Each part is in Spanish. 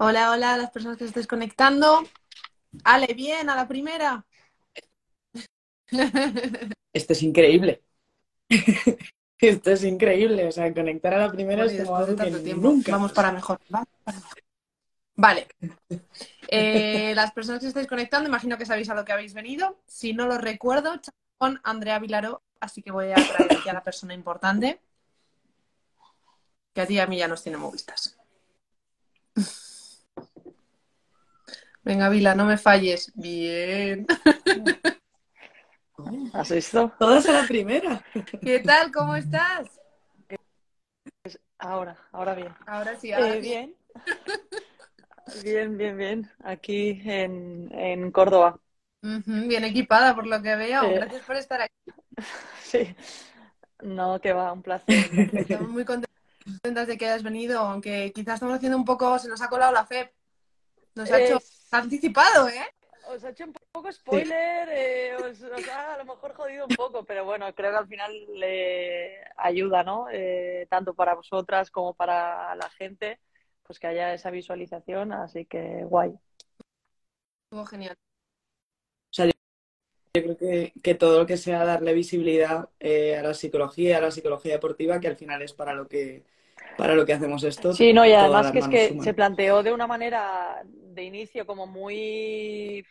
Hola, hola a las personas que se estéis conectando. Ale, bien, a la primera. Esto es increíble. Esto es increíble. O sea, conectar a la primera Bueno, es como de que tiempo, nunca. vamos para mejor. Vamos para mejor. Vale. Eh, las personas que estáis conectando, imagino que sabéis a lo que habéis venido. Si no lo recuerdo, con Andrea Vilaró, así que voy a traer aquí a la persona importante. Que a ti y a mí ya nos tiene muy vistas. Venga, Vila, no me falles. Bien. ¿Has visto? Todas a la primera. ¿Qué tal? ¿Cómo estás? Ahora, ahora bien. Ahora sí, ahora Eh, sí. bien. Bien, bien, bien. Aquí en, en Córdoba. Bien equipada por lo que veo. Eh. Gracias por estar aquí. Sí. No, que va, un placer. Estamos muy contentas de que hayas venido, aunque quizás estamos haciendo un poco, se nos ha colado la FEP. Nos ha hecho Es- se ha anticipado, ¿eh? Os ha hecho un poco spoiler, eh, os, os ha a lo mejor jodido un poco, pero bueno, creo que al final le ayuda, ¿no? Eh, tanto para vosotras como para la gente, pues que haya esa visualización, así que guay. Estuvo genial. Yo creo que, que todo lo que sea darle visibilidad eh, a la psicología, a la psicología deportiva, que al final es para lo que, para lo que hacemos esto. Sí, no, y además que es que suman. se planteó de una manera de inicio como muy...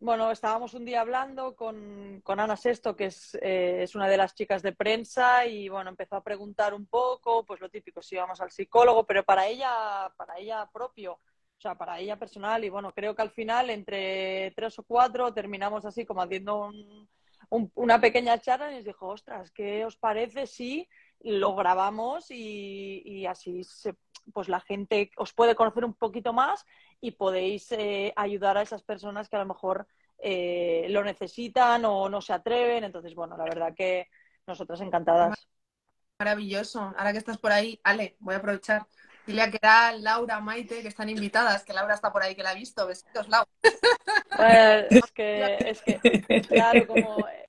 Bueno, estábamos un día hablando con, con Ana Sesto, que es, eh, es una de las chicas de prensa, y bueno, empezó a preguntar un poco, pues lo típico, si íbamos al psicólogo, pero para ella, para ella propio, o sea, para ella personal, y bueno, creo que al final, entre tres o cuatro, terminamos así como haciendo un- un- una pequeña charla y nos dijo, ostras, ¿qué os parece si lo grabamos y, y así se- pues la gente os puede conocer un poquito más y podéis eh, ayudar a esas personas que a lo mejor eh, lo necesitan o no se atreven. Entonces, bueno, la verdad que nosotras encantadas. Maravilloso. Ahora que estás por ahí, Ale, voy a aprovechar. Dile a que era Laura, Maite, que están invitadas, que Laura está por ahí, que la ha visto. Besitos, Laura. Eh, es que, es que, claro, como, eh,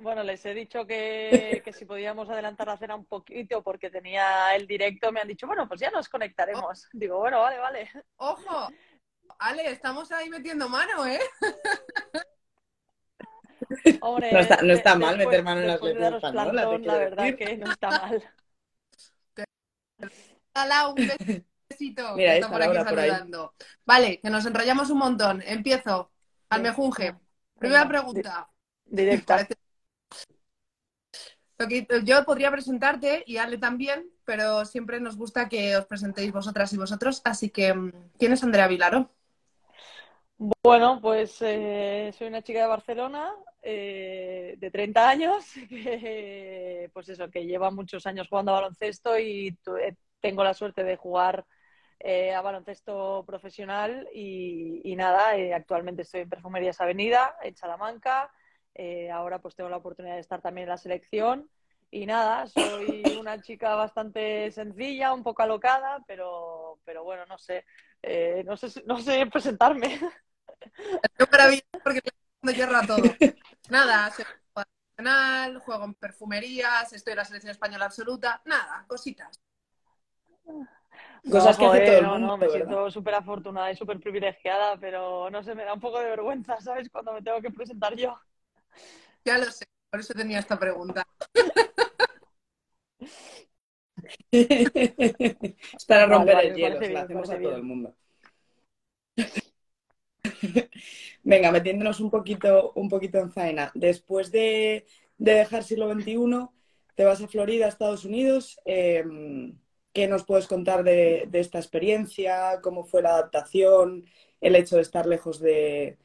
bueno, les he dicho que, que si podíamos adelantar la cena un poquito porque tenía el directo, me han dicho, bueno, pues ya nos conectaremos. Digo, bueno, vale, vale. Ojo, Ale, estamos ahí metiendo mano, ¿eh? Hombre, No está- no está de- mal después- meter mano en la después de selección daros española, te plantón, la verdad decir. que no está mal. Hola, un besito. Mira, está por aquí Laura por ahí. saludando. Vale, que nos enrollamos un montón. Empiezo. Al mejunje. Primera pregunta. di- Directa. Yo podría presentarte y Ale también, pero siempre nos gusta que os presentéis vosotras y vosotros. Así que, mm, ¿quién es Andrea Vilaro? Bueno, pues eh, soy una chica de Barcelona, eh, de 30 años, que, pues eso, que lleva muchos años jugando a baloncesto y eh, tengo la suerte de jugar eh, a baloncesto profesional y, y nada, actualmente estoy en Perfumerías Avenida, en Salamanca, eh, ahora pues tengo la oportunidad de estar también en la selección y nada, soy una chica bastante sencilla, un poco alocada, pero, pero bueno, no sé, eh, no sé, no sé presentarme. Qué maravilla, porque le hierro a todo. Nada, soy profesional, juego en perfumerías, estoy en la selección española absoluta. Nada, cositas. Cosas que hace todo el no, no, me ¿verdad? siento súper afortunada y súper privilegiada, pero no sé, me da un poco de vergüenza, ¿sabes? Cuando me tengo que presentar yo. Ya lo sé, por eso tenía esta pregunta. Es para Vale, romper vale, el hielo, parece se lo bien, me hacemos a todo bien. el mundo. Venga, metiéndonos un poquito, un poquito en faena. Después de, de dejar siglo XXI, te vas a Florida, Estados Unidos. Eh, ¿Qué nos puedes contar de, de esta experiencia? ¿Cómo fue la adaptación? El hecho de estar lejos de,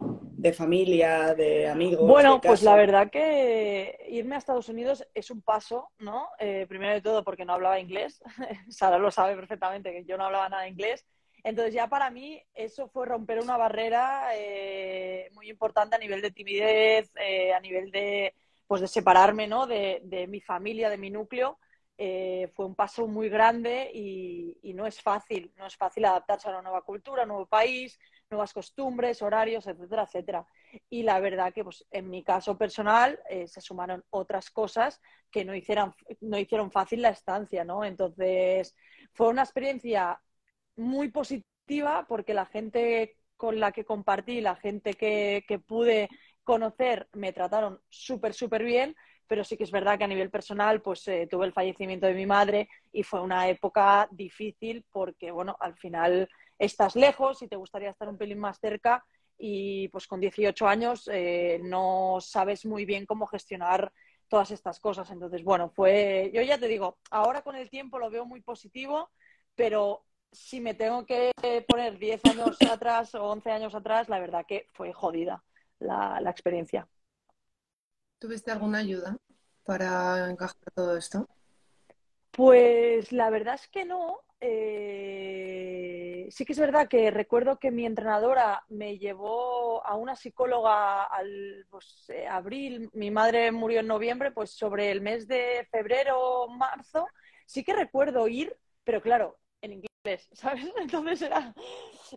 de familia, de amigos. Bueno, de pues la verdad que irme a Estados Unidos es un paso, ¿no? Eh, primero de todo porque no hablaba inglés. Sara lo sabe perfectamente que yo no hablaba nada de inglés. Entonces ya para mí eso fue romper una barrera eh, muy importante a nivel de timidez, eh, a nivel de, pues de separarme, ¿no? De, de mi familia, de mi núcleo. Eh, fue un paso muy grande y, y no es fácil, no es fácil adaptarse a una nueva cultura, a un nuevo país, nuevas costumbres, horarios, etcétera, etcétera. Y la verdad que pues, en mi caso personal eh, se sumaron otras cosas que no hicieran, no hicieron fácil la estancia, ¿no? Entonces fue una experiencia muy positiva porque la gente con la que compartí, la gente que, que pude conocer, me trataron súper, súper bien, pero sí que es verdad que a nivel personal, pues eh, tuve el fallecimiento de mi madre y fue una época difícil porque, bueno, al final estás lejos y te gustaría estar un pelín más cerca y pues con 18 años eh, no sabes muy bien cómo gestionar todas estas cosas. Entonces, bueno, fue, yo ya te digo, ahora con el tiempo lo veo muy positivo, pero si me tengo que poner 10 años atrás o 11 años atrás, la verdad que fue jodida la, la experiencia. ¿Tuviste alguna ayuda para encajar todo esto? Pues la verdad es que no. Eh, sí que es verdad que recuerdo que mi entrenadora me llevó a una psicóloga al pues, eh, abril, mi madre murió en noviembre, pues sobre el mes de febrero marzo, sí que recuerdo ir, pero claro, en inglés, ¿sabes? Entonces era,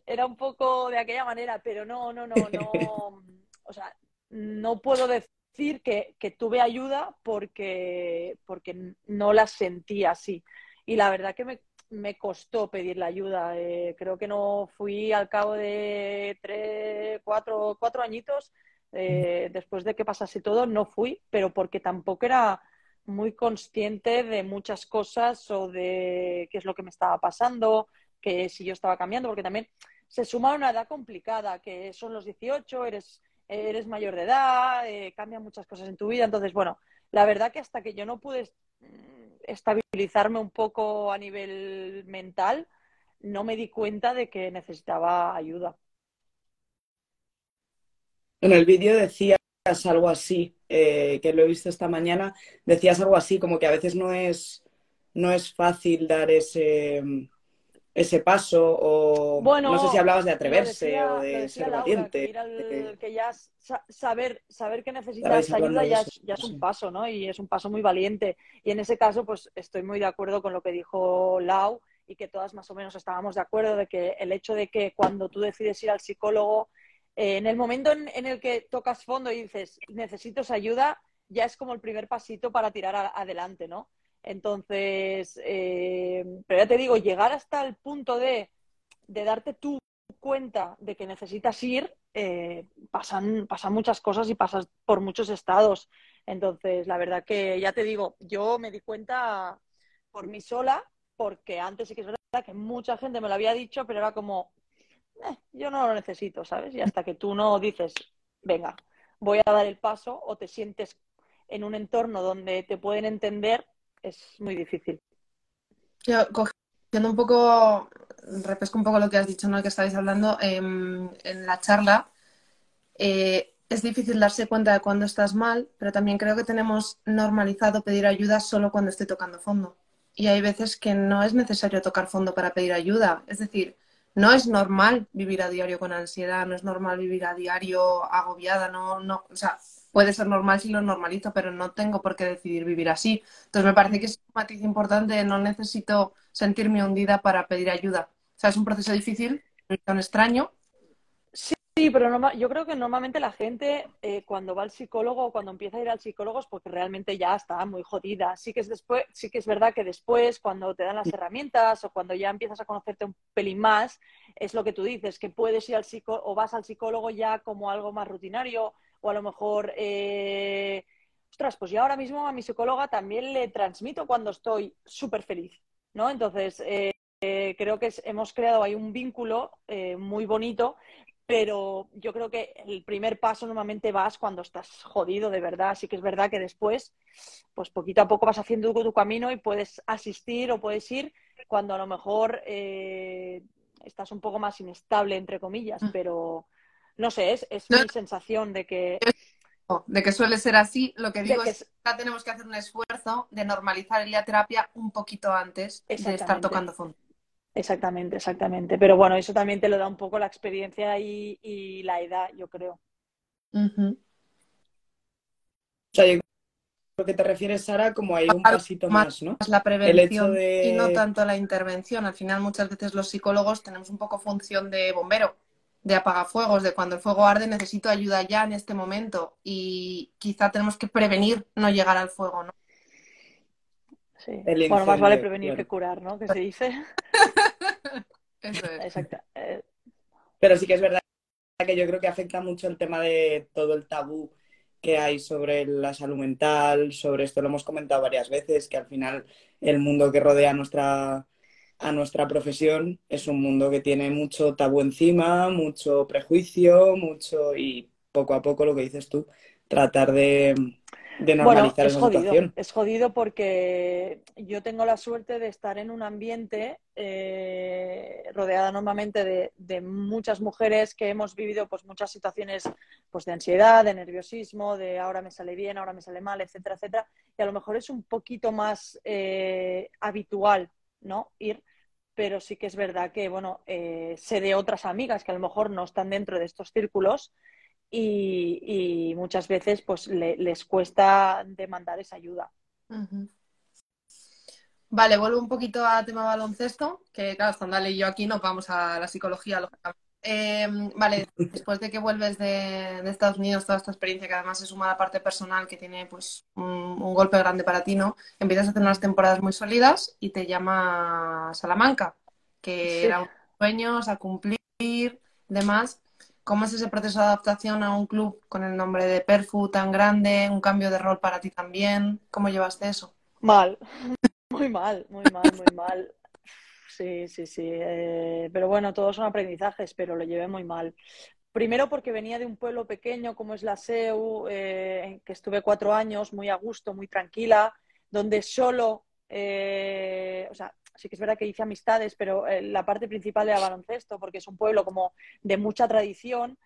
era un poco de aquella manera, pero no, no, no, no, o sea, no puedo decir que tuve ayuda porque, porque no la sentí así. Y la verdad que me, me costó pedir la ayuda. Eh, creo que no fui al cabo de tres, cuatro, cuatro añitos, eh, después de que pasase todo, no fui, pero porque tampoco era muy consciente de muchas cosas o de qué es lo que me estaba pasando, que si yo estaba cambiando, porque también se suma una edad complicada, que son los 18, eres eres mayor de edad, eh, cambian muchas cosas en tu vida. Entonces, bueno, la verdad que hasta que yo no pude estabilizarme un poco a nivel mental, no me di cuenta de que necesitaba ayuda. En el vídeo decías algo así, eh, que lo he visto esta mañana, decías algo así, como que a veces no es, no es fácil dar ese, ese paso o bueno, no sé si hablabas de atreverse o de ser Laura, valiente. Que, que ya saber, saber que necesitas ayuda ya es, ya es un paso, ¿no? Y es un paso muy valiente. Y en ese caso, pues estoy muy de acuerdo con lo que dijo Lau y que todas más o menos estábamos de acuerdo de que el hecho de que cuando tú decides ir al psicólogo, eh, en el momento en, en, el que tocas fondo y dices, necesito esa ayuda, ya es como el primer pasito para tirar a, adelante, ¿no? Entonces, eh, pero ya te digo, llegar hasta el punto de, darte tú cuenta de que necesitas ir, eh, pasan, pasan muchas cosas y pasas por muchos estados. Entonces, la verdad que ya te digo, yo me di cuenta por mí sola, porque antes sí que es verdad que mucha gente me lo había dicho, pero era como, eh, yo no lo necesito, ¿sabes? Y hasta que tú no dices, venga, voy a dar el paso o te sientes en un entorno donde te pueden entender, es muy difícil. Yo, cogiendo un poco, repesco un poco lo que has dicho, ¿no? Que estáis hablando eh, en la charla, eh, es difícil darse cuenta de cuando estás mal, pero también creo que tenemos normalizado pedir ayuda solo cuando estoy tocando fondo. Y hay veces que no es necesario tocar fondo para pedir ayuda. Es decir, no es normal vivir a diario con ansiedad, no es normal vivir a diario agobiada, no, no, o sea, puede ser normal si lo normalizo, pero no tengo por qué decidir vivir así. Entonces me parece que es un matiz importante, no necesito sentirme hundida para pedir ayuda. O sea, es un proceso difícil, un extraño. Sí, pero no, yo creo que normalmente la gente eh, cuando va al psicólogo o cuando empieza a ir al psicólogo es porque realmente ya está muy jodida. Sí que es después, sí que es verdad que después, cuando te dan las herramientas o cuando ya empiezas a conocerte un pelín más, es lo que tú dices, que puedes ir al psicólogo o vas al psicólogo ya como algo más rutinario o a lo mejor, eh, ostras, pues yo ahora mismo a mi psicóloga también le transmito cuando estoy súper feliz, ¿no? Entonces, eh, eh, creo que es, hemos creado ahí un vínculo eh, muy bonito, pero yo creo que el primer paso normalmente vas cuando estás jodido de verdad, así que es verdad que después, pues poquito a poco vas haciendo tu camino y puedes asistir o puedes ir cuando a lo mejor eh, estás un poco más inestable, entre comillas, mm. pero no sé, es, es no. mi sensación de que... De que suele ser así, lo que digo que es que tenemos que hacer un esfuerzo de normalizar el día terapia un poquito antes de estar tocando fondo. Exactamente, exactamente. Pero bueno, eso también te lo da un poco la experiencia y, y la edad, yo creo. Uh -huh. O sea, yo lo que te refieres, Sara, como hay un pasito más, ¿no? La prevención de... y no tanto la intervención. Al final, muchas veces los psicólogos tenemos un poco función de bombero de apagafuegos, de cuando el fuego arde necesito ayuda ya en este momento y quizá tenemos que prevenir no llegar al fuego, ¿no? Sí. Bueno, más vale prevenir claro. que curar, ¿no? Que se dice. Eso es. Exacta, Pero sí que es verdad que yo creo que afecta mucho el tema de todo el tabú que hay sobre la salud mental, sobre esto lo hemos comentado varias veces, que al final el mundo que rodea nuestra, a nuestra profesión es un mundo que tiene mucho tabú encima, mucho prejuicio, mucho y poco a poco lo que dices tú, tratar de, de normalizar bueno, es jodido, situación. Es jodido porque yo tengo la suerte de estar en un ambiente eh, rodeada normalmente de, de, muchas mujeres que hemos vivido pues, muchas situaciones pues, de ansiedad, de nerviosismo, de ahora me sale bien, ahora me sale mal, etcétera, etcétera. Y a lo mejor es un poquito más eh, habitual ¿no? ir pero sí que es verdad que, bueno, eh, sé de otras amigas que a lo mejor no están dentro de estos círculos y, muchas veces pues le, les cuesta demandar esa ayuda. Vale, vuelvo un poquito a tema baloncesto, que claro, estando y yo aquí nos vamos a la psicología. Eh, vale, después de que vuelves de, de, Estados Unidos, toda esta experiencia que además se suma a la parte personal que tiene pues un, un, golpe grande para ti, ¿no? Empiezas a hacer unas temporadas muy sólidas y te llama Salamanca, que sí. era un sueño a cumplir, demás. ¿Cómo es ese proceso de adaptación a un club con el nombre de Perfu tan grande? ¿Un cambio de rol para ti también? ¿Cómo llevaste eso? Mal, muy mal, muy mal, muy mal. Sí, sí, sí. Eh, pero bueno, todos son aprendizajes, pero lo llevé muy mal. Primero porque venía de un pueblo pequeño como es la SEU, eh, que estuve cuatro años muy a gusto, muy tranquila, donde solo, eh, o sea, sí que es verdad que hice amistades, pero eh, la parte principal era baloncesto, porque es un pueblo como de mucha tradición.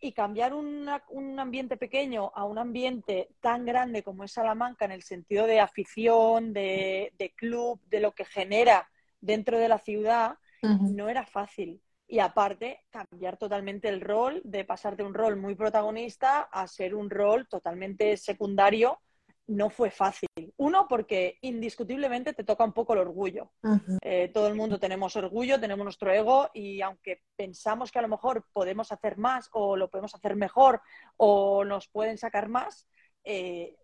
Y cambiar una, un ambiente pequeño a un ambiente tan grande como es Salamanca, en el sentido de afición, de, de club, de lo que genera dentro de la ciudad, uh -huh. no era fácil. Y aparte, cambiar totalmente el rol, de pasar de un rol muy protagonista a ser un rol totalmente secundario no fue fácil. Uno, porque indiscutiblemente te toca un poco el orgullo. Uh -huh. eh, todo el mundo tenemos orgullo, tenemos nuestro ego y aunque pensamos que a lo mejor podemos hacer más o lo podemos hacer mejor o nos pueden sacar más, eh,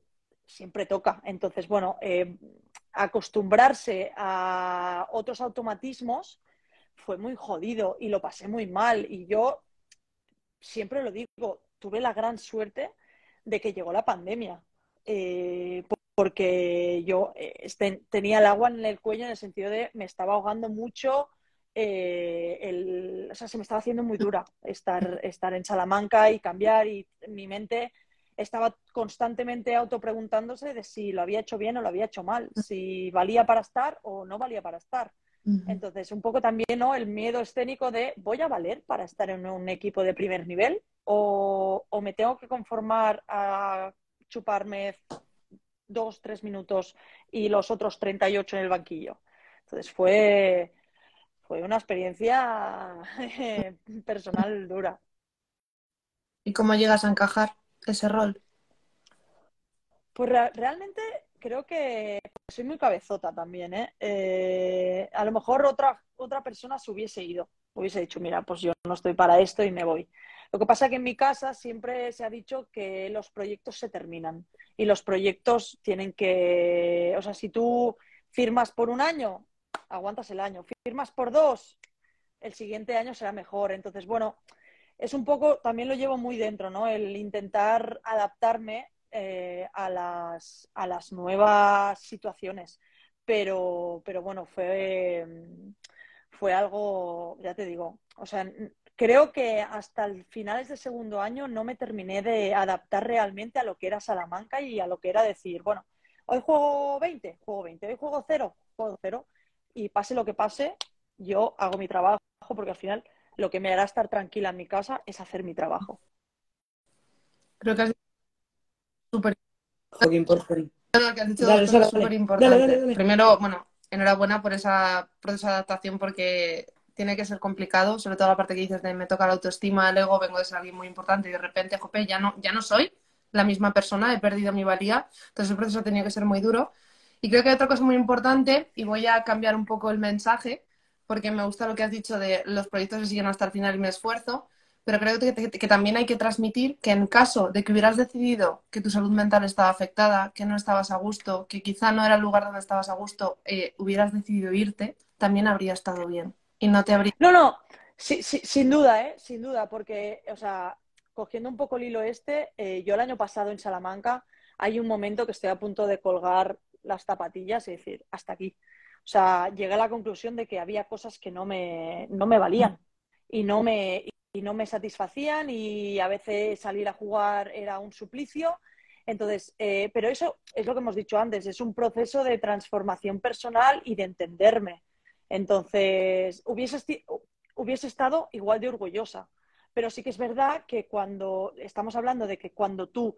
siempre toca. Entonces, bueno, eh, acostumbrarse a otros automatismos fue muy jodido y lo pasé muy mal. Y yo siempre lo digo, tuve la gran suerte de que llegó la pandemia eh, porque yo este, tenía el agua en el cuello en el sentido de me estaba ahogando mucho, eh, el, o sea, se me estaba haciendo muy dura estar, estar en Salamanca y cambiar y mi mente estaba constantemente autopreguntándose de si lo había hecho bien o lo había hecho mal, si valía para estar o no valía para estar. Uh -huh. Entonces, un poco también ¿no? el miedo escénico de ¿voy a valer para estar en un equipo de primer nivel? ¿O, o me tengo que conformar a chuparme dos, tres minutos y los otros 38 en el banquillo. Entonces fue, fue una experiencia personal dura. ¿Y cómo llegas a encajar ese rol? Pues re realmente creo que soy muy cabezota también. ¿eh? Eh, a lo mejor otra, otra persona se hubiese ido, hubiese dicho, mira, pues yo no estoy para esto y me voy. Lo que pasa es que en mi casa siempre se ha dicho que los proyectos se terminan y los proyectos tienen que, o sea, si tú firmas por un año, aguantas el año, firmas por dos, el siguiente año será mejor. Entonces, bueno, es un poco, también lo llevo muy dentro, ¿no? El intentar adaptarme eh, a, las, a las nuevas situaciones. Pero, pero bueno, fue, fue algo, ya te digo, o sea, creo que hasta el finales de segundo año no me terminé de adaptar realmente a lo que era Salamanca y a lo que era decir, bueno, hoy juego 20, juego 20, hoy juego 0, juego 0 y pase lo que pase, yo hago mi trabajo porque al final lo que me hará estar tranquila en mi casa es hacer mi trabajo. Creo que has súper importante. Lo que has dicho súper importante. Primero, bueno, enhorabuena por ese proceso de adaptación porque tiene que ser complicado, sobre todo la parte que dices de me toca la autoestima, el ego, vengo de ser alguien muy importante y de repente, jope, ya no, ya no soy la misma persona, he perdido mi valía, entonces el proceso tenía que ser muy duro. Y creo que hay otra cosa muy importante, y voy a cambiar un poco el mensaje, porque me gusta lo que has dicho de los proyectos que siguen hasta el final y me esfuerzo, pero creo que, que, que, también hay que transmitir que en caso de que hubieras decidido que tu salud mental estaba afectada, que no estabas a gusto, que quizá no era el lugar donde estabas a gusto, eh, hubieras decidido irte, también habría estado bien y no te habría... No, no, Sí, sí, sin duda, ¿eh? Sin duda, porque, o sea, cogiendo un poco el hilo este, eh, yo el año pasado en Salamanca hay un momento que estoy a punto de colgar las zapatillas y decir, hasta aquí. O sea, llegué a la conclusión de que había cosas que no me, no me valían y no me, y no me satisfacían y a veces salir a jugar era un suplicio. Entonces, eh, pero eso es lo que hemos dicho antes, es un proceso de transformación personal y de entenderme. Entonces, hubiese, hubiese estado igual de orgullosa. Pero sí que es verdad que cuando estamos hablando de que cuando tú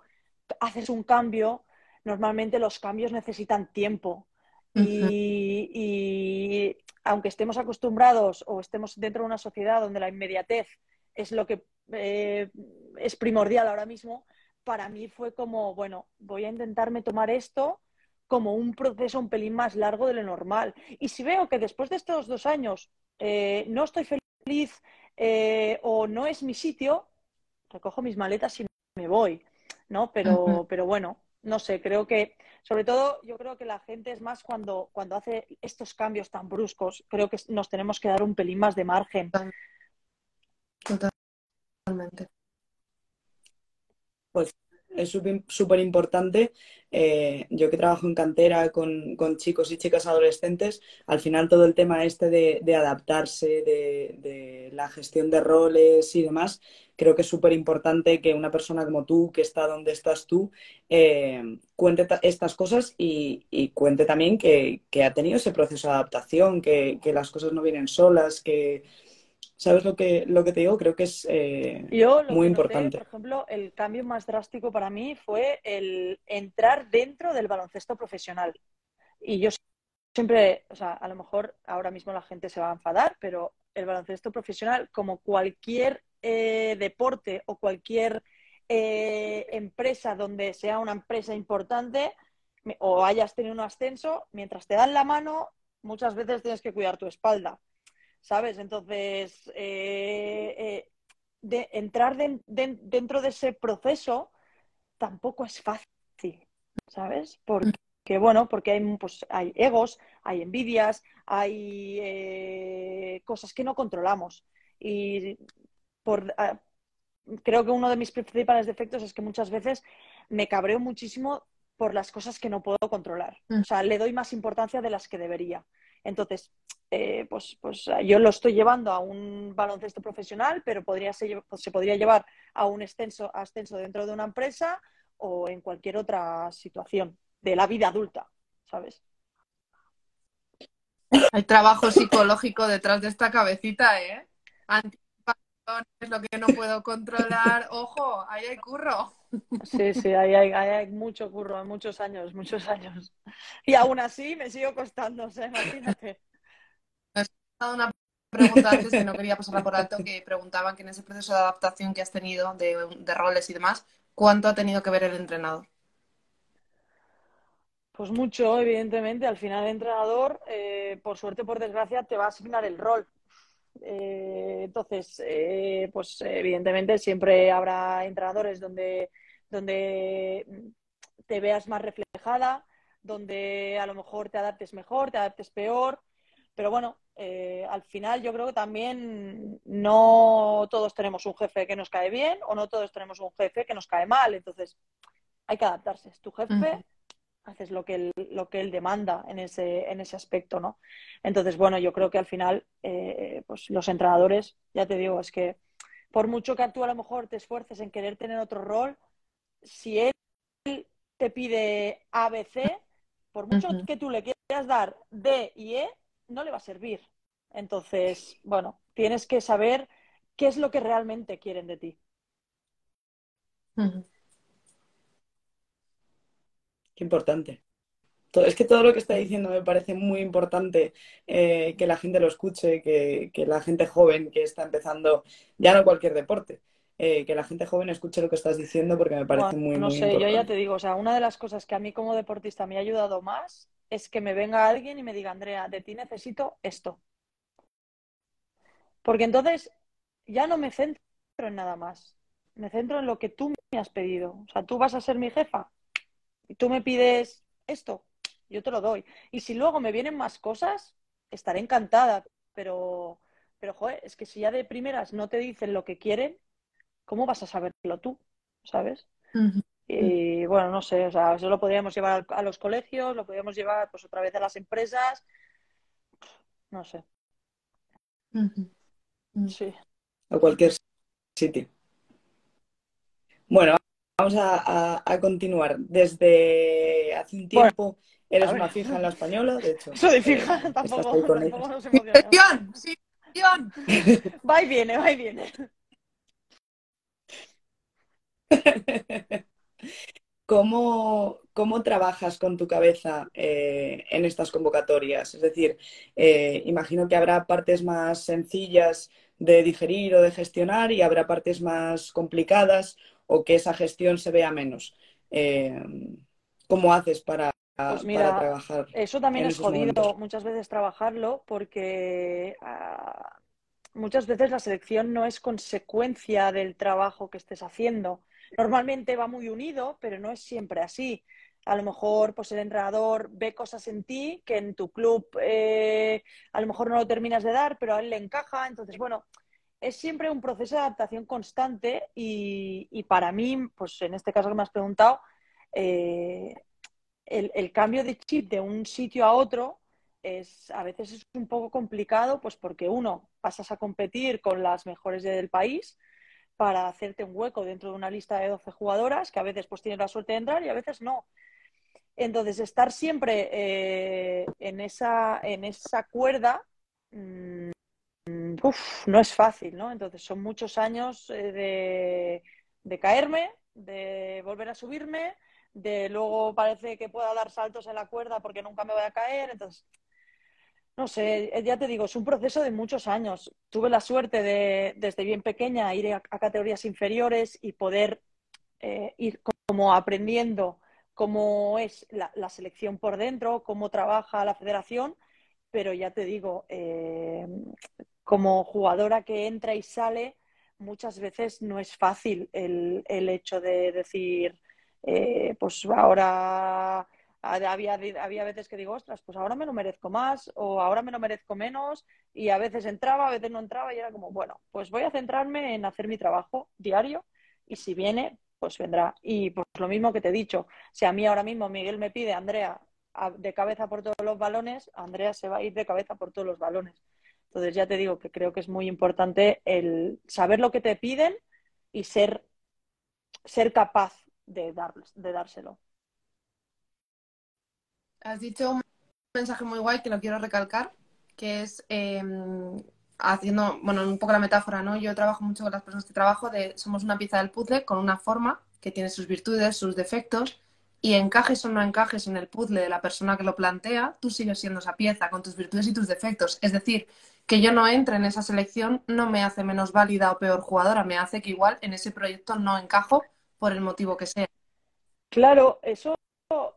haces un cambio, normalmente los cambios necesitan tiempo. Y, y, aunque estemos acostumbrados o estemos dentro de una sociedad donde la inmediatez es lo que eh, es primordial ahora mismo, para mí fue como, bueno, voy a intentarme tomar esto como un proceso un pelín más largo de lo normal. Y si veo que después de estos dos años eh, no estoy feliz eh, o no es mi sitio, recojo mis maletas y me voy, ¿no? Pero, pero bueno, no sé, creo que, sobre todo, yo creo que la gente es más cuando, cuando hace estos cambios tan bruscos, creo que nos tenemos que dar un pelín más de margen. Totalmente. Pues es súper importante. Eh, yo que trabajo en cantera con, chicos y chicas adolescentes, al final todo el tema este de, adaptarse, de, la gestión de roles y demás, creo que es súper importante que una persona como tú, que está donde estás tú, eh, cuente estas cosas y, cuente también que, ha tenido ese proceso de adaptación, que, que las cosas no vienen solas, que ¿Sabes lo que, lo que te digo? Creo que es eh, muy importante. por ejemplo, el cambio más drástico para mí fue el entrar dentro del baloncesto profesional. Y yo siempre, o sea, a lo mejor ahora mismo la gente se va a enfadar, pero el baloncesto profesional, como cualquier eh, deporte o cualquier eh, empresa donde sea una empresa importante o hayas tenido un ascenso, mientras te dan la mano, muchas veces tienes que cuidar tu espalda. ¿Sabes? Entonces, eh, eh, de entrar dentro de ese proceso tampoco es fácil, ¿sabes? Porque, bueno, porque hay, pues, hay egos, hay envidias, hay eh, cosas que no controlamos. Y por, ah, creo que uno de mis principales defectos es que muchas veces me cabreo muchísimo por las cosas que no puedo controlar. Mm. O sea, le doy más importancia de las que debería. Entonces, eh, pues, pues yo lo estoy llevando a un baloncesto profesional, pero podría ser, pues, se podría llevar a un ascenso, ascenso dentro de una empresa o en cualquier otra situación de la vida adulta, ¿sabes? Hay trabajo psicológico detrás de esta cabecita, ¿eh? Lo que no puedo controlar. Ojo, ahí hay curro. Sí, sí, ahí hay, hay, mucho curro, hay muchos años, muchos años. Y aún así me sigo costando, imagínate una pregunta antes que no quería pasarla por alto, que preguntaban que en ese proceso de adaptación que has tenido de, roles y demás, ¿cuánto ha tenido que ver el entrenador? Pues mucho, evidentemente. Al final el entrenador, eh, por suerte, por desgracia, te va a asignar el rol. Eh, entonces, eh, pues evidentemente siempre habrá entrenadores donde, donde te veas más reflejada, donde a lo mejor te adaptes mejor, te adaptes peor. Pero bueno, eh, al final yo creo que también no todos tenemos un jefe que nos cae bien o no todos tenemos un jefe que nos cae mal. Entonces, hay que adaptarse. Es tu jefe, haces lo que, él, lo que él demanda en ese, en ese aspecto, ¿no? Entonces, bueno, yo creo que al final, eh, pues los entrenadores, ya te digo, es que por mucho que tú a lo mejor te esfuerces en querer tener otro rol, si él te pide ABC, por mucho que tú le quieras dar D y E, no le va a servir. Entonces, bueno, tienes que saber qué es lo que realmente quieren de ti. Qué importante. Es que todo lo que está diciendo me parece muy importante eh, que la gente lo escuche, que, la gente joven que está empezando, ya no cualquier deporte, eh, que la gente joven escuche lo que estás diciendo porque me parece muy, no muy sé, yo ya te digo, o sea, una de las cosas que a mí como deportista me ha ayudado más es que me venga alguien y me diga, Andrea, de ti necesito esto. Porque entonces ya no me centro en nada más. Me centro en lo que tú me has pedido. O sea, tú vas a ser mi jefa y tú me pides esto, yo te lo doy. Y si luego me vienen más cosas, estaré encantada, pero, Pero, joder, es que si ya de primeras no te dicen lo que quieren, ¿cómo vas a saberlo tú? ¿Sabes? Y bueno, no sé, o sea, eso lo podríamos llevar a los colegios, lo podríamos llevar pues otra vez a las empresas, no sé. Sí. A cualquier sitio. Bueno, vamos a, continuar. Desde hace un tiempo eres una fija en la española, de hecho. Soy fija, eh, tampoco, tampoco nos Sí, Va y viene, va y viene. ¿Cómo, ¿Cómo, trabajas con tu cabeza eh, en estas convocatorias? Es decir, eh, imagino que habrá partes más sencillas de digerir o de gestionar y habrá partes más complicadas o que esa gestión se vea menos. Eh, ¿Cómo haces para, pues trabajar? Eso también es jodido muchas veces trabajarlo porque ah, muchas veces la selección no es consecuencia del trabajo que estés haciendo normalmente va muy unido, pero no es siempre así. A lo mejor pues el entrenador ve cosas en ti que en tu club eh, a lo mejor no lo terminas de dar, pero a él le encaja. Entonces, bueno, es siempre un proceso de adaptación constante y, para mí, pues en este caso que me has preguntado, eh, el, cambio de chip de un sitio a otro es a veces es un poco complicado, pues porque uno pasas a competir con las mejores del país para hacerte un hueco dentro de una lista de 12 jugadoras, que a veces pues tienes la suerte de entrar y a veces no. Entonces, estar siempre eh, en, esa, en esa cuerda no es fácil, ¿no? Entonces, son muchos años eh, de, de caerme, de volver a subirme, de luego parece que pueda dar saltos en la cuerda porque nunca me voy a caer. Entonces, no sé, eh, ya te digo, es un proceso de muchos años. Tuve la suerte de, desde bien pequeña, ir a, categorías inferiores y poder eh, ir como aprendiendo cómo es la, selección por dentro, cómo trabaja la federación, pero ya te digo, eh, como jugadora que entra y sale, muchas veces no es fácil el, el hecho de decir, pues ahora había, había veces que digo, ostras, pues ahora me lo merezco más o ahora me lo merezco menos y a veces entraba, a veces no entraba y era como, bueno, pues voy a centrarme en hacer mi trabajo diario y si viene, pues vendrá. Y pues lo mismo que te he dicho, si a mí ahora mismo Miguel me pide, Andrea, de cabeza por todos los balones, Andrea se va a ir de cabeza por todos los balones. Entonces ya te digo que creo que es muy importante el saber lo que te piden y ser, ser capaz de, de dárselo has dicho un mensaje muy guay que lo quiero recalcar, que es em, haciendo, bueno, un poco la metáfora, ¿no? Yo trabajo mucho con las personas que trabajo de somos una pieza del puzzle con una forma que tiene sus virtudes, sus defectos, y encajes o no encajes en el puzzle de la persona que lo plantea, tú sigues siendo esa pieza con tus virtudes y tus defectos. Es decir, que yo no entre en esa selección no me hace menos válida o peor jugadora, me hace que igual en ese proyecto no encajo por el motivo que sea. Claro, eso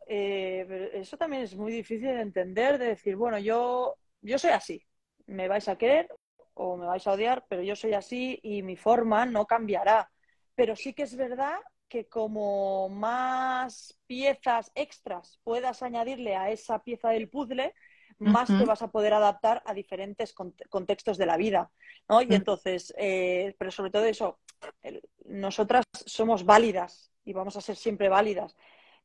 eh, eso también es muy difícil de entender, de decir, bueno, yo, yo soy así, me vais a querer o me vais a odiar, pero yo soy así y mi forma no cambiará. Pero sí que es verdad que como más piezas extras puedas añadirle a esa pieza del puzzle, más te vas a poder adaptar a diferentes contextos de la vida, ¿no? Y entonces, eh, pero sobre todo eso, nosotras somos válidas y vamos a ser siempre válidas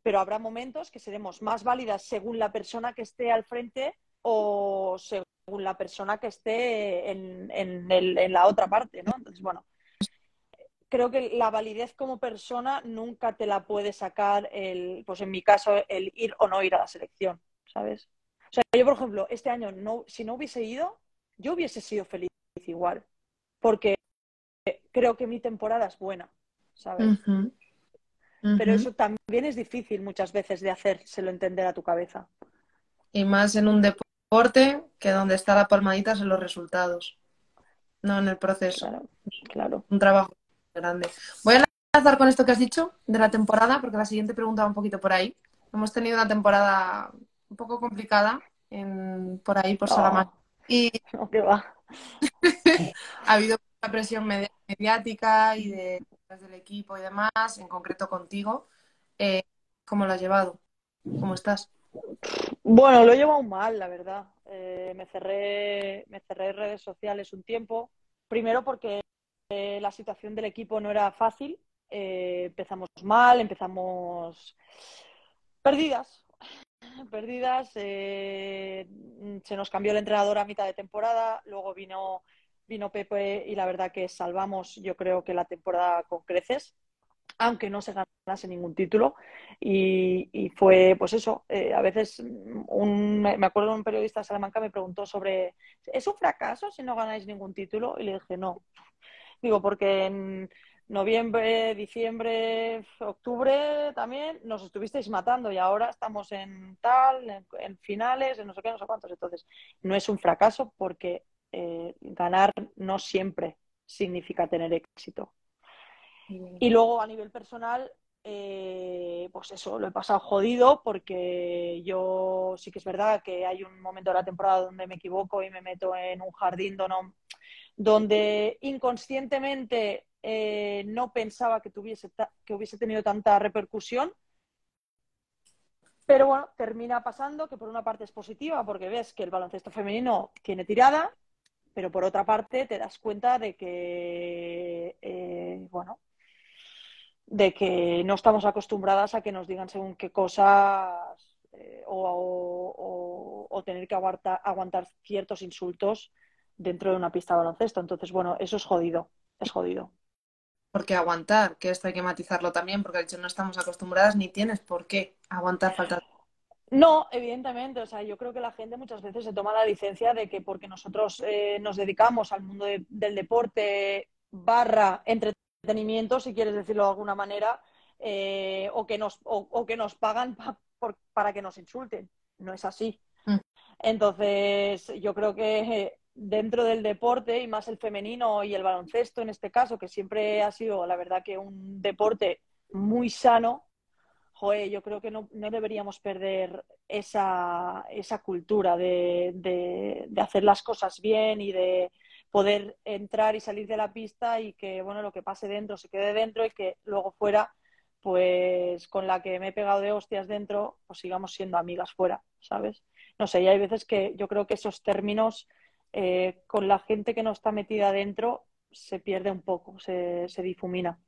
pero habrá momentos que seremos más válidas según la persona que esté al frente o según la persona que esté en, en, la otra parte, ¿no? Entonces, bueno, creo que la validez como persona nunca te la puede sacar el, pues en mi caso, el ir o no ir a la selección, ¿sabes? O sea, yo, por ejemplo, este año, no, si no hubiese ido, yo hubiese sido feliz igual, porque creo que mi temporada es buena, ¿sabes? Pero eso también es difícil muchas veces de hacérselo entender a tu cabeza. Y más en un deporte que donde está la palmadita son los resultados, no en el proceso. Claro, Un trabajo grande. Voy a lanzar con esto que has dicho de la temporada, porque la siguiente pregunta va un poquito por ahí. Hemos tenido una temporada un poco complicada en, por ahí, por Salamanca. Y va. ha habido una presión mediática y de del equipo y demás, en concreto contigo. Eh, ¿Cómo lo has llevado? ¿Cómo estás? Bueno, lo he llevado mal, la verdad. Eh, me, cerré, me cerré redes sociales un tiempo. Primero porque eh, la situación del equipo no era fácil. Eh, empezamos mal, empezamos perdidas. Perdidas. se nos cambió el entrenador a mitad de temporada. Luego vino, vino Pepe y la verdad que salvamos, yo creo que la temporada con creces aunque no se ganase ningún título. Y, fue, pues eso, eh, a veces un, me acuerdo un periodista de Salamanca me preguntó sobre, ¿es un fracaso si no ganáis ningún título? Y le dije, no. Digo, porque en noviembre, diciembre, octubre también nos estuvisteis matando y ahora estamos en tal, en, finales, en no sé qué, no sé cuántos. Entonces, no es un fracaso porque eh, ganar no siempre significa tener éxito. Y luego a nivel personal, eh, pues eso, lo he pasado jodido porque yo sí que es verdad que hay un momento de la temporada donde me equivoco y me meto en un jardín donde inconscientemente eh, no pensaba que, tuviese que hubiese tenido tanta repercusión. Pero bueno, termina pasando que por una parte es positiva porque ves que el baloncesto femenino tiene tirada, pero por otra parte te das cuenta de que, eh, bueno, de que no estamos acostumbradas a que nos digan según qué cosas eh, o, tener que aguantar ciertos insultos dentro de una pista de baloncesto. Entonces, bueno, eso es jodido, es jodido. Porque aguantar, que esto hay que matizarlo también, porque de hecho no estamos acostumbradas ni tienes por qué aguantar falta. No, evidentemente, o sea, yo creo que la gente muchas veces se toma la licencia de que porque nosotros eh, nos dedicamos al mundo del deporte barra entre entretenimiento, si quieres decirlo de alguna manera, eh, o, que nos, o, que nos pagan para que nos insulten. No es así. Mm. Entonces, yo creo que dentro del deporte, y más el femenino y el baloncesto en este caso, que siempre ha sido, la verdad, que un deporte muy sano, joder, yo creo que no, deberíamos perder esa, esa cultura de, de hacer las cosas bien y de, poder entrar y salir de la pista y que, bueno, lo que pase dentro se quede dentro y que luego fuera, pues con la que me he pegado de hostias dentro, pues sigamos siendo amigas fuera, ¿sabes? No sé, y hay veces que yo creo que esos términos eh, con la gente que no está metida dentro se pierde un poco, se, se difumina.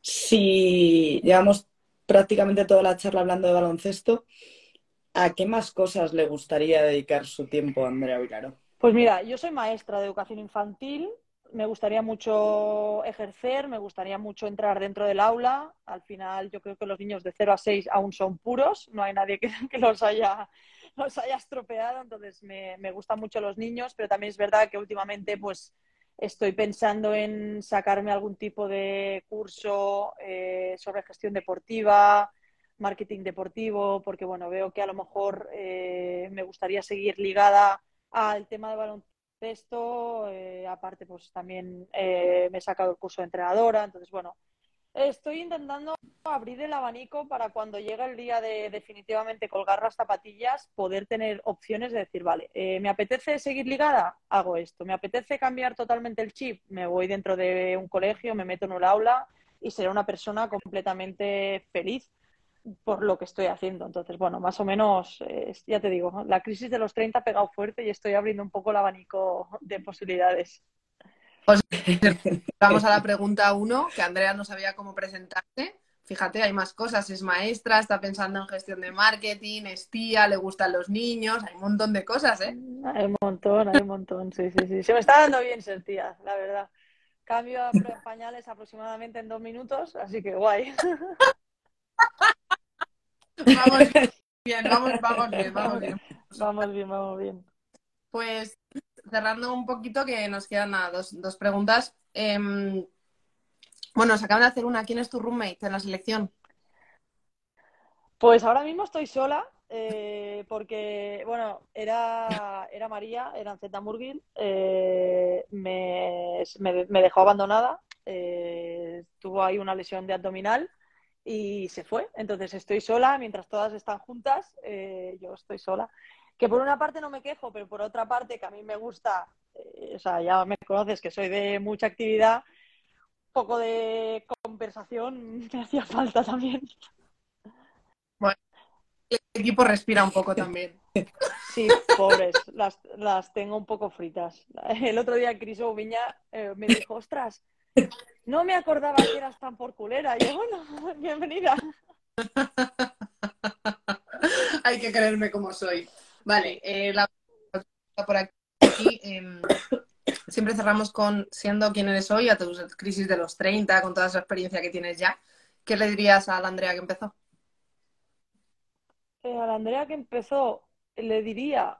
Si llevamos prácticamente toda la charla hablando de baloncesto, ¿A qué más cosas le gustaría dedicar su tiempo a Andrea Vilaro? Pues mira, yo soy maestra de educación infantil, me gustaría mucho ejercer, me gustaría mucho entrar dentro del aula. Al final yo creo que los niños de 0 a 6 aún son puros, no hay nadie que, los, haya, los haya estropeado, entonces me, me gustan mucho los niños, pero también es verdad que últimamente pues estoy pensando en sacarme algún tipo de curso eh, sobre gestión deportiva, marketing deportivo, porque bueno, veo que a lo mejor eh, me gustaría seguir ligada al tema de baloncesto. Eh, aparte, pues también eh, me he sacado el curso de entrenadora. Entonces, bueno, estoy intentando abrir el abanico para cuando llegue el día de definitivamente colgar las zapatillas, poder tener opciones de decir, vale, ¿me apetece seguir ligada? Hago esto. ¿Me apetece cambiar totalmente el chip? Me voy dentro de un colegio, me meto en un aula y seré una persona completamente feliz por lo que estoy haciendo. Entonces, bueno, más o menos, ya te digo, la crisis de los 30 ha pegado fuerte y estoy abriendo un poco el abanico de posibilidades. Pues, vamos a la pregunta uno, que Andrea no sabía cómo presentarte. Fíjate, hay más cosas. Es maestra, está pensando en gestión de marketing, es tía, le gustan los niños, hay un montón de cosas, ¿eh? Hay un montón, hay un montón, sí, sí, sí. Se me está dando bien ser tía, la verdad. Cambio a pañales aproximadamente en dos minutos, así que guay. Vamos bien, vamos, vamos bien, vamos bien. Vamos bien, vamos bien. Pues cerrando un poquito, que nos quedan dos, dos, preguntas. Em, bueno, nos acaban de hacer una. ¿Quién es tu roommate en la selección? Pues ahora mismo estoy sola, eh, porque, bueno, era, era María, era Z Murgil, eh, me, me, dejó abandonada, eh, tuvo ahí una lesión de abdominal y se fue. Entonces estoy sola, mientras todas están juntas, eh, yo estoy sola. Que por una parte no me quejo, pero por otra parte que a mí me gusta, eh, o sea, ya me conoces que soy de mucha actividad, un poco de conversación me hacía falta también. equipo respira un poco también. Sí, pobres, las, las tengo un poco fritas. El otro día Cris Viña eh, me dijo, ostras, no me acordaba que eras tan porculera. Y yo, bueno, bienvenida. Hay que creerme como soy. Vale, eh, la por aquí. em, siempre cerramos con siendo quien eres hoy, a tu crisis de los 30, con toda esa experiencia que tienes ya. ¿Qué le dirías a la Andrea que empezó? Eh, a la Andrea que empezó, le diría,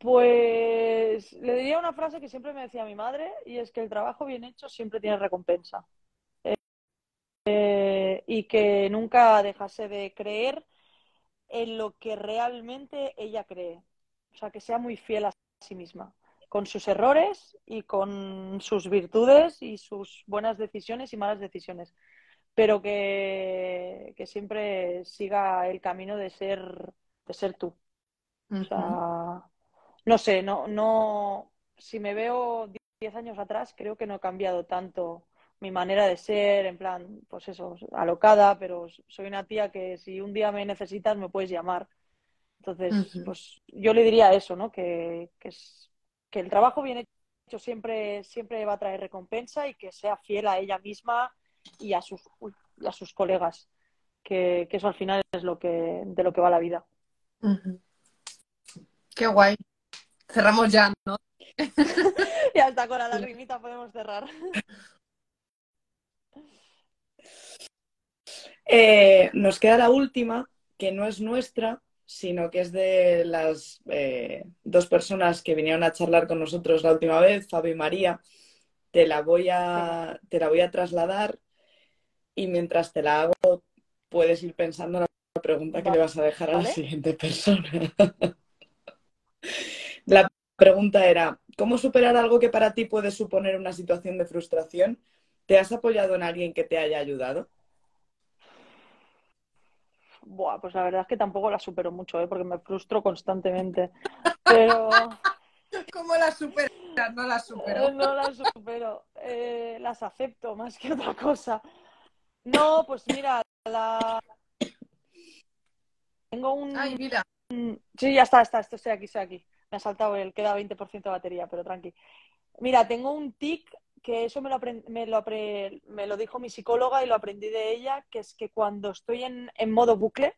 pues le diría una frase que siempre me decía mi madre y es que el trabajo bien hecho siempre tiene recompensa. Eh, y que nunca dejase de creer en lo que realmente ella cree. O sea, que sea muy fiel a sí misma, con sus errores y con sus virtudes y sus buenas decisiones y malas decisiones, pero que, que siempre siga el camino de ser, de ser tú. O sea, no sé, no, no, si me veo 10 años atrás, creo que no he cambiado tanto mi manera de ser, en plan, pues eso, alocada, pero soy una tía que si un día me necesitas me puedes llamar. Entonces, pues yo le diría eso, ¿no? Que, que, es, que el trabajo bien hecho siempre, siempre va a traer recompensa y que sea fiel a ella misma y a sus, y a sus colegas. Que, que eso al final es lo que, de lo que va la vida. Qué guay. Cerramos ya, ¿no? Y hasta con la lagrimita podemos cerrar. Eh, nos queda la última, que no es nuestra, sino que es de las eh, dos personas que vinieron a charlar con nosotros la última vez, Fabio y María. Te la voy a, te la voy a trasladar y mientras te la hago puedes ir pensando en la pregunta que le vas a dejar a la Vale. siguiente persona. La pregunta era, ¿cómo superar algo que para ti puede suponer una situación de frustración? ¿Te has apoyado en alguien que te haya ayudado? Buah, pues la verdad es que tampoco la supero mucho, ¿eh? porque me frustro constantemente. Pero ¿Cómo la superas? No la supero. no las supero. Eh, las acepto más que otra cosa. No, pues mira, la... tengo un... Ay, mira. Sí, ya está, está, esto estoy aquí, estoy aquí. Me ha saltado el queda 20% de batería, pero tranqui. Mira, tengo un tic que eso me lo, me lo, me lo dijo mi psicóloga y lo aprendí de ella, que es que cuando estoy en, en modo bucle,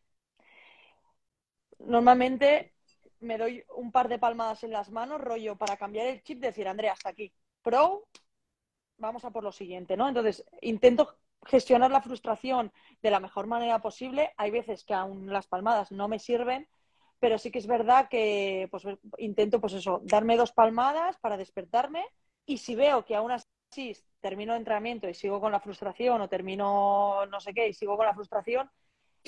normalmente me doy un par de palmadas en las manos, rollo, para cambiar el chip, decir, Andrea, hasta aquí. Pro, vamos a por lo siguiente, ¿no? Entonces, intento gestionar la frustración de la mejor manera posible. Hay veces que aún las palmadas no me sirven, pero sí que es verdad que pues, intento, pues eso, darme dos palmadas para despertarme y si veo que aún así termino el entrenamiento y sigo con la frustración o termino no sé qué y sigo con la frustración,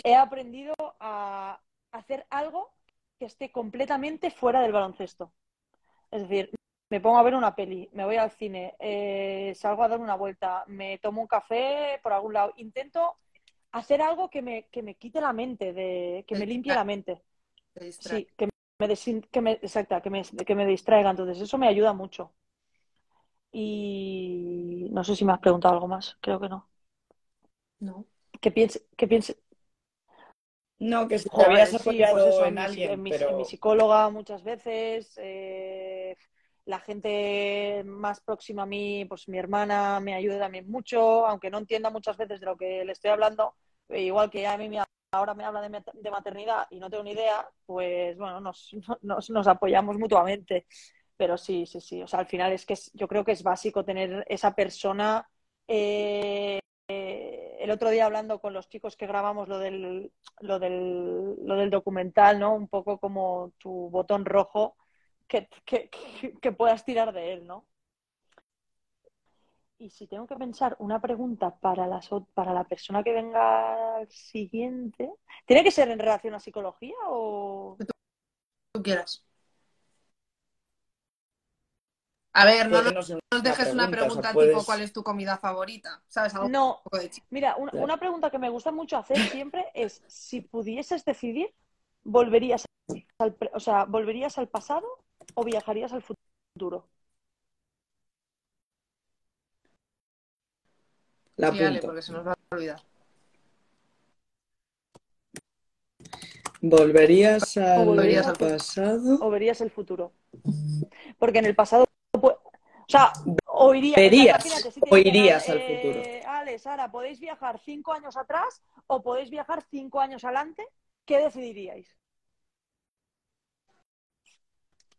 he aprendido a hacer algo que esté completamente fuera del baloncesto. Es decir, me pongo a ver una peli, me voy al cine, eh, salgo a dar una vuelta, me tomo un café por algún lado. Intento hacer algo que me, que me quite la mente, de, que me limpie la mente. Te distrae. Sí, que me, desin- que me, exacta, que me, que me distraiga. Entonces, eso me ayuda mucho. Y no sé si me has preguntado algo más, creo que no. No. Que piense, que piense, No, que si te Joder, habías sí, apoyado pues eso, en mi- alguien, en mi, pero en mi psicóloga muchas veces, eh, la gente más próxima a mí, pues mi hermana me ayuda también mucho, aunque no entienda muchas veces de lo que le estoy hablando, igual que a mí me- ahora me habla de, mat- de maternidad y no tengo ni idea, pues bueno, nos, nos, apoyamos mutuamente. Pero sí, sí, sí, o sea, al final es que yo creo que es básico tener esa persona. eh, el otro día hablando con los chicos que grabamos lo del, lo del, lo del documental, ¿no? Un poco como tu botón rojo que- que puedas tirar de él, ¿no? Y si tengo que pensar una pregunta para, las, ot- para la persona que venga al siguiente, ¿tiene que ser en relación a psicología o...? Tú quieras. A ver, no nos nos dejes una o sea, pregunta tipo ¿cuál es tu comida favorita? ¿Sabes? Algo un No, poco de chico. mira, una, Claro. una pregunta que me gusta mucho hacer siempre es, si pudieses decidir, ¿volverías al, pre- o sea, ¿volverías al pasado o viajarías al futuro? La Sí, porque se nos va a olvidar. ¿Volverías al volverías al pasado? o verías el futuro. Porque en el pasado, o sea, o irías, Verías si o irías al eh, futuro. Ale, Sara, podéis viajar cinco años atrás o podéis viajar cinco años adelante, ¿qué decidiríais?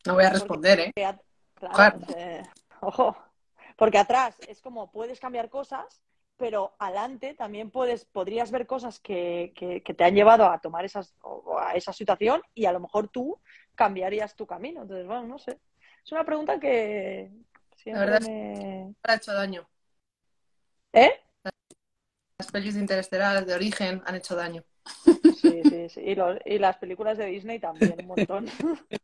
No voy a responder, ¿eh? Porque a- claro, Claro. eh, ojo, porque atrás es como puedes cambiar cosas, pero adelante también puedes, podrías ver cosas que, que- que te han llevado a tomar esas, a esa situación y a lo mejor tú cambiarías tu camino. Entonces, bueno, no sé. Es una pregunta que siempre verdad es- me... Ha hecho daño. ¿Eh? Las pelis de Interestelar, de origen, han hecho daño. Sí, sí, sí. Y, los- y las películas de Disney también, un montón.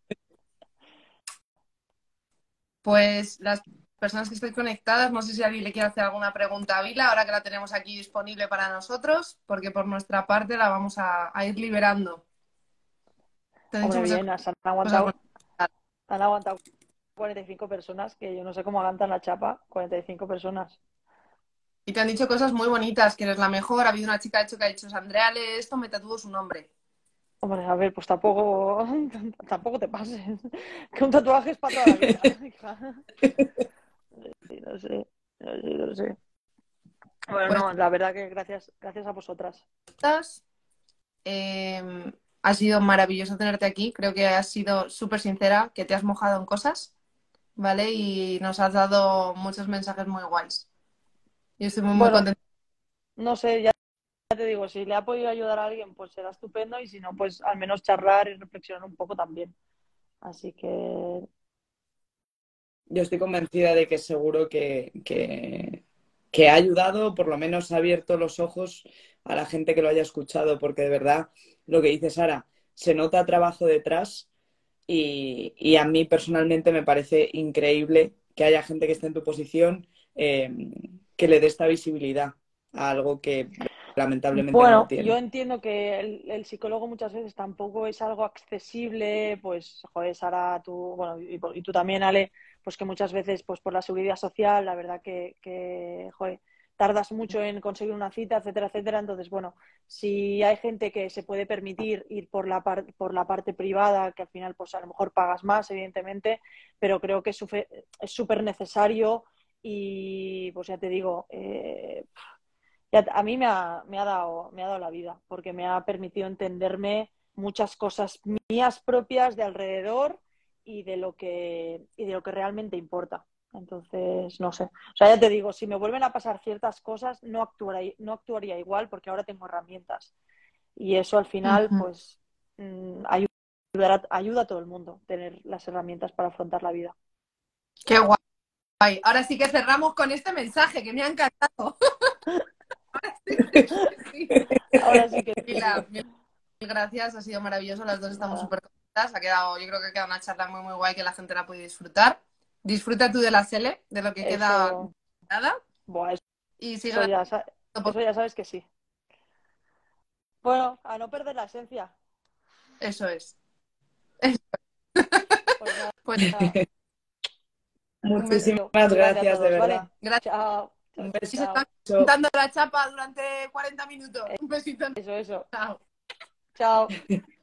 Pues las personas que estén conectadas, no sé si alguien le quiere hacer alguna pregunta a Vila, ahora que la tenemos aquí disponible para nosotros, porque por nuestra parte la vamos a, a ir liberando. Hombre, bien, han aguantado, por- han aguantado 45 personas, que yo no sé cómo aguantan la chapa, 45 personas. Y te han dicho cosas muy bonitas, que eres la mejor. Ha habido una chica de hecho que ha dicho, Andrea, lee esto, me tatúo su nombre. Hombre, a ver, pues tampoco, tampoco te pases. Que un tatuaje es para toda la vida, sé, no sé, no sé. Bueno, no, la verdad que gracias, gracias a vosotras. Eh, ha sido maravilloso tenerte aquí. Creo que has sido súper sincera, que te has mojado en cosas, ¿vale? Y nos has dado muchos mensajes muy guays. Yo estoy muy, muy Bueno. contenta. No sé, ya te digo, si le ha podido ayudar a alguien, pues será estupendo y si no, pues al menos charlar y reflexionar un poco también. Así que Yo estoy convencida de que seguro que, que, que ha ayudado, por lo menos ha abierto los ojos a la gente que lo haya escuchado, porque de verdad, lo que dice Sara, se nota trabajo detrás y, y a mí personalmente me parece increíble que haya gente que esté en tu posición eh, que le dé esta visibilidad a algo que lamentablemente Bueno, no tiene. yo entiendo que el, el psicólogo muchas veces tampoco es algo accesible, pues, joder, Sara, tú, bueno, y, y tú también, Ale, pues que muchas veces, pues por la seguridad social, la verdad que, que, tardas mucho en conseguir una cita, etcétera, etcétera. Entonces, bueno, si hay gente que se puede permitir ir por la, par- por la parte privada, que al final, pues a lo mejor pagas más, evidentemente, pero creo que es súper necesario y, pues ya te digo, eh, ya- a mí me ha, me ha dado, me ha dado la vida, porque me ha permitido entenderme muchas cosas mías propias de alrededor y de lo que, y de lo que realmente importa. Entonces, no sé. O sea, ya te digo, si me vuelven a pasar ciertas cosas, no actuaría, no actuaría igual porque ahora tengo herramientas. Y eso al final, pues, mm, ayudará- ayuda a todo el mundo tener las herramientas para afrontar la vida. Qué guay. Ahora sí que cerramos con este mensaje que me ha encantado. Ahora sí. Sí. Ahora sí que mil gracias, ha sido maravilloso. Las dos estamos súper. Ha quedado, yo creo que ha quedado una charla muy, muy guay que la gente la puede disfrutar. Disfruta tú de la Sele, de lo que queda eso, nada. buah, eso Y sigue Eso ya, sa- eso ya sabes que sí. Bueno, a no perder la esencia. Eso es. Pues nada, Pues Muchísimas besito. gracias, a de todos, ¿vale? verdad. gracias. Chao. Un se está contando la chapa durante 40 minutos. Un besito. Eso, eso. Chao. Chao.